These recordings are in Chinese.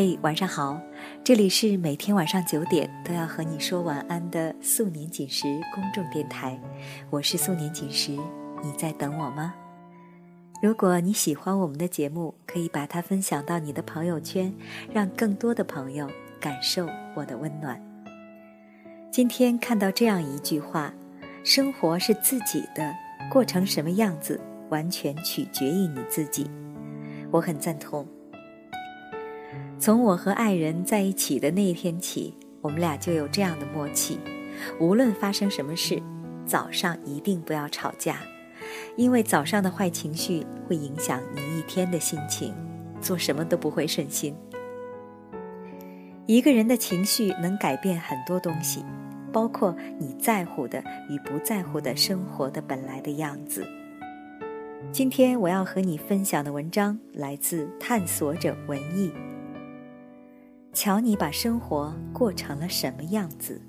嘿，晚上好，这里是每天晚上九点都要和你说晚安的素年锦时公众电台，我是素年锦时，你在等我吗？如果你喜欢我们的节目，可以把它分享到你的朋友圈，让更多的朋友感受我的温暖。今天看到这样一句话：生活是自己的，过成什么样子，完全取决于你自己。我很赞同。从我和爱人在一起的那一天起，我们俩就有这样的默契：无论发生什么事，早上一定不要吵架，因为早上的坏情绪会影响你一天的心情，做什么都不会顺心。一个人的情绪能改变很多东西，包括你在乎的与不在乎的生活的本来的样子。今天我要和你分享的文章来自探索者文艺。瞧你把生活过成了什么样子？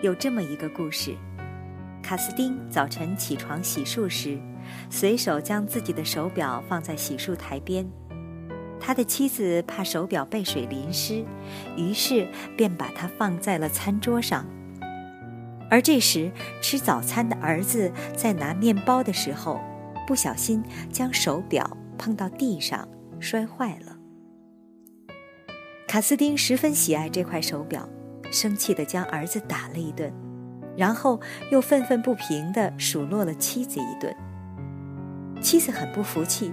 有这么一个故事：卡斯丁早晨起床洗漱时，随手将自己的手表放在洗漱台边。他的妻子怕手表被水淋湿，于是便把它放在了餐桌上。而这时，吃早餐的儿子在拿面包的时候，不小心将手表碰到地上，摔坏了。卡斯丁十分喜爱这块手表，生气地将儿子打了一顿，然后又愤愤不平地数落了妻子一顿。妻子很不服气，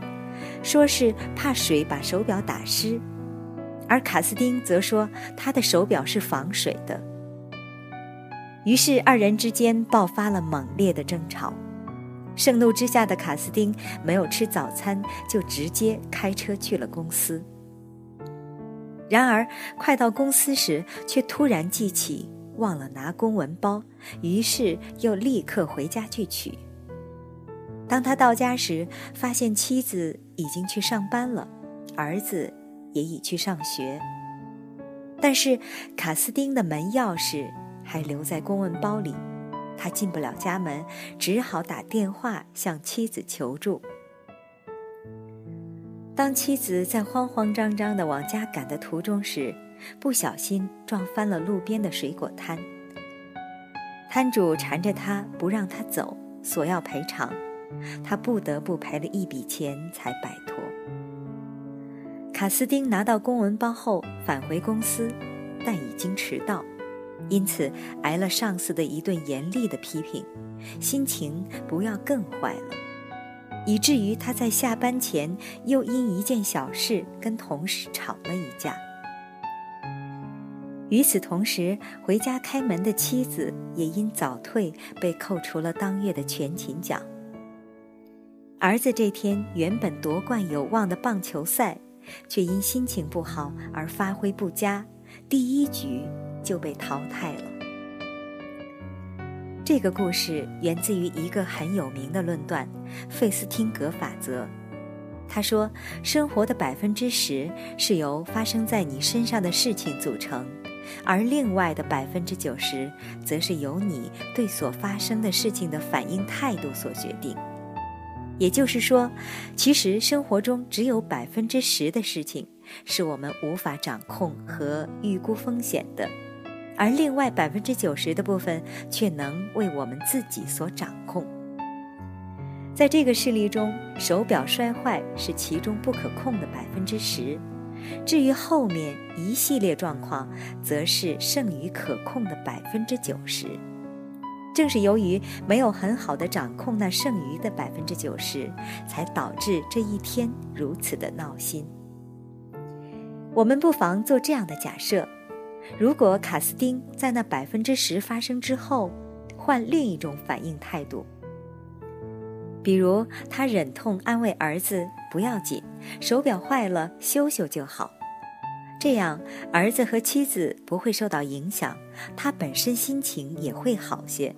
说是怕水把手表打湿，而卡斯丁则说他的手表是防水的。于是二人之间爆发了猛烈的争吵。盛怒之下的卡斯丁没有吃早餐，就直接开车去了公司。然而，快到公司时，却突然记起忘了拿公文包，于是又立刻回家去取。当他到家时，发现妻子已经去上班了，儿子也已去上学。但是卡斯丁的门钥匙还留在公文包里，他进不了家门，只好打电话向妻子求助。当妻子在慌慌张张地往家赶的途中时，不小心撞翻了路边的水果摊。摊主缠着他不让他走，索要赔偿，他不得不赔了一笔钱才摆脱。卡斯丁拿到公文包后返回公司，但已经迟到，因此挨了上司的一顿严厉的批评，心情不要更坏了。以至于他在下班前又因一件小事跟同事吵了一架。与此同时，回家开门的妻子也因早退被扣除了当月的全勤奖。儿子这天原本夺冠有望的棒球赛，却因心情不好而发挥不佳，第一局就被淘汰了。这个故事源自于一个很有名的论断——费斯汀格法则。他说，生活的百分之十是由发生在你身上的事情组成，而另外的百分之九十，则是由你对所发生的事情的反应态度所决定。也就是说，其实生活中只有百分之十的事情是我们无法掌控和预估风险的。而另外百分之九十的部分却能为我们自己所掌控。在这个事例中，手表摔坏是其中不可控的百分之十，至于后面一系列状况，则是剩余可控的百分之九十。正是由于没有很好的掌控那剩余的百分之九十，才导致这一天如此的闹心。我们不妨做这样的假设。如果卡斯丁在那百分之十发生之后，换另一种反应态度，比如他忍痛安慰儿子不要紧，手表坏了修修就好，这样儿子和妻子不会受到影响，他本身心情也会好些，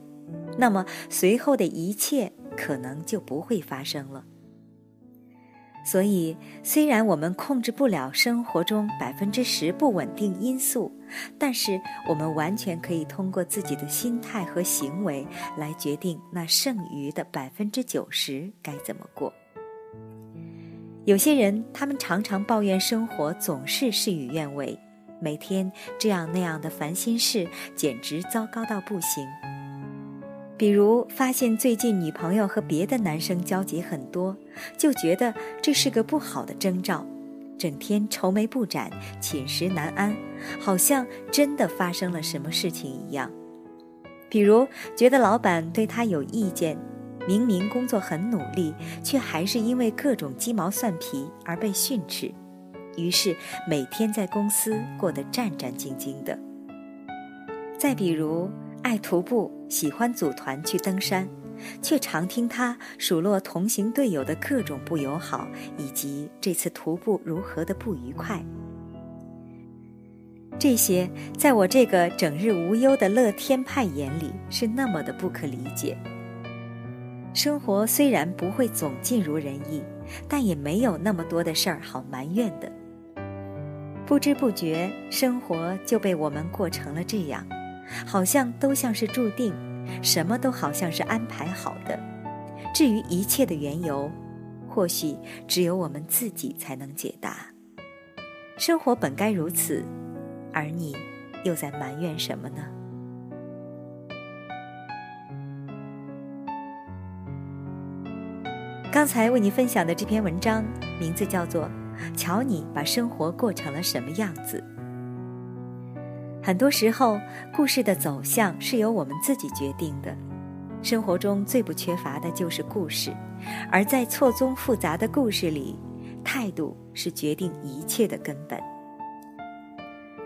那么随后的一切可能就不会发生了。所以，虽然我们控制不了生活中百分之十不稳定因素，但是我们完全可以通过自己的心态和行为来决定那剩余的百分之九十该怎么过。有些人，他们常常抱怨生活总是事与愿违，每天这样那样的烦心事，简直糟糕到不行。比如发现最近女朋友和别的男生交集很多，就觉得这是个不好的征兆，整天愁眉不展、寝食难安，好像真的发生了什么事情一样。比如觉得老板对他有意见。明明工作很努力，却还是因为各种鸡毛蒜皮而被训斥，于是每天在公司过得战战兢兢的。再比如，爱徒步，喜欢组团去登山，却常听他数落同行队友的各种不友好，以及这次徒步如何的不愉快。这些，在我这个整日无忧的乐天派眼里，是那么的不可理解。生活虽然不会总尽如人意，但也没有那么多的事儿好埋怨的。不知不觉，生活就被我们过成了这样，好像都像是注定，什么都好像是安排好的。至于一切的缘由，或许只有我们自己才能解答。生活本该如此，而你又在埋怨什么呢？刚才为你分享的这篇文章，名字叫做《瞧你把生活过成了什么样子》。很多时候，故事的走向是由我们自己决定的。生活中最不缺乏的就是故事，而在错综复杂的故事里，态度是决定一切的根本。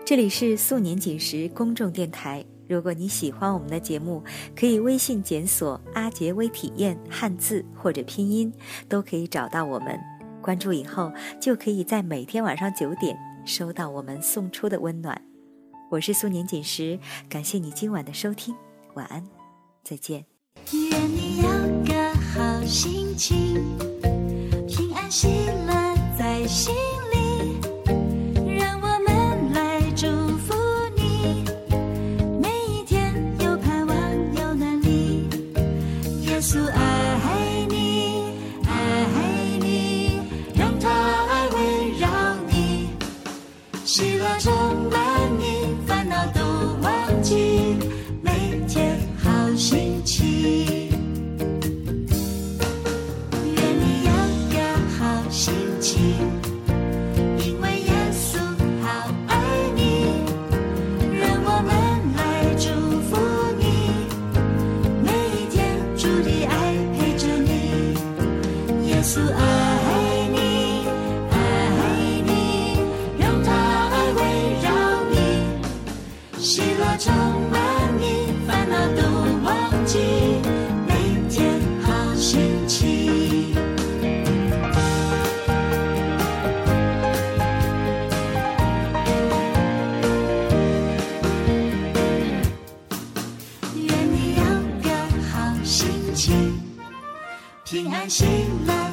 这里是素年锦时公众电台。如果你喜欢我们的节目，可以微信检索“阿杰微体验”汉字或者拼音，都可以找到我们。关注以后，就可以在每天晚上九点收到我们送出的温暖。我是苏年锦时，感谢你今晚的收听，晚安，再见。愿你有个好心情，平安喜乐在心。苏爱你爱你让它围绕你。喜乐充满你烦恼都忘记每天好心情。愿你有个好心情平安喜乐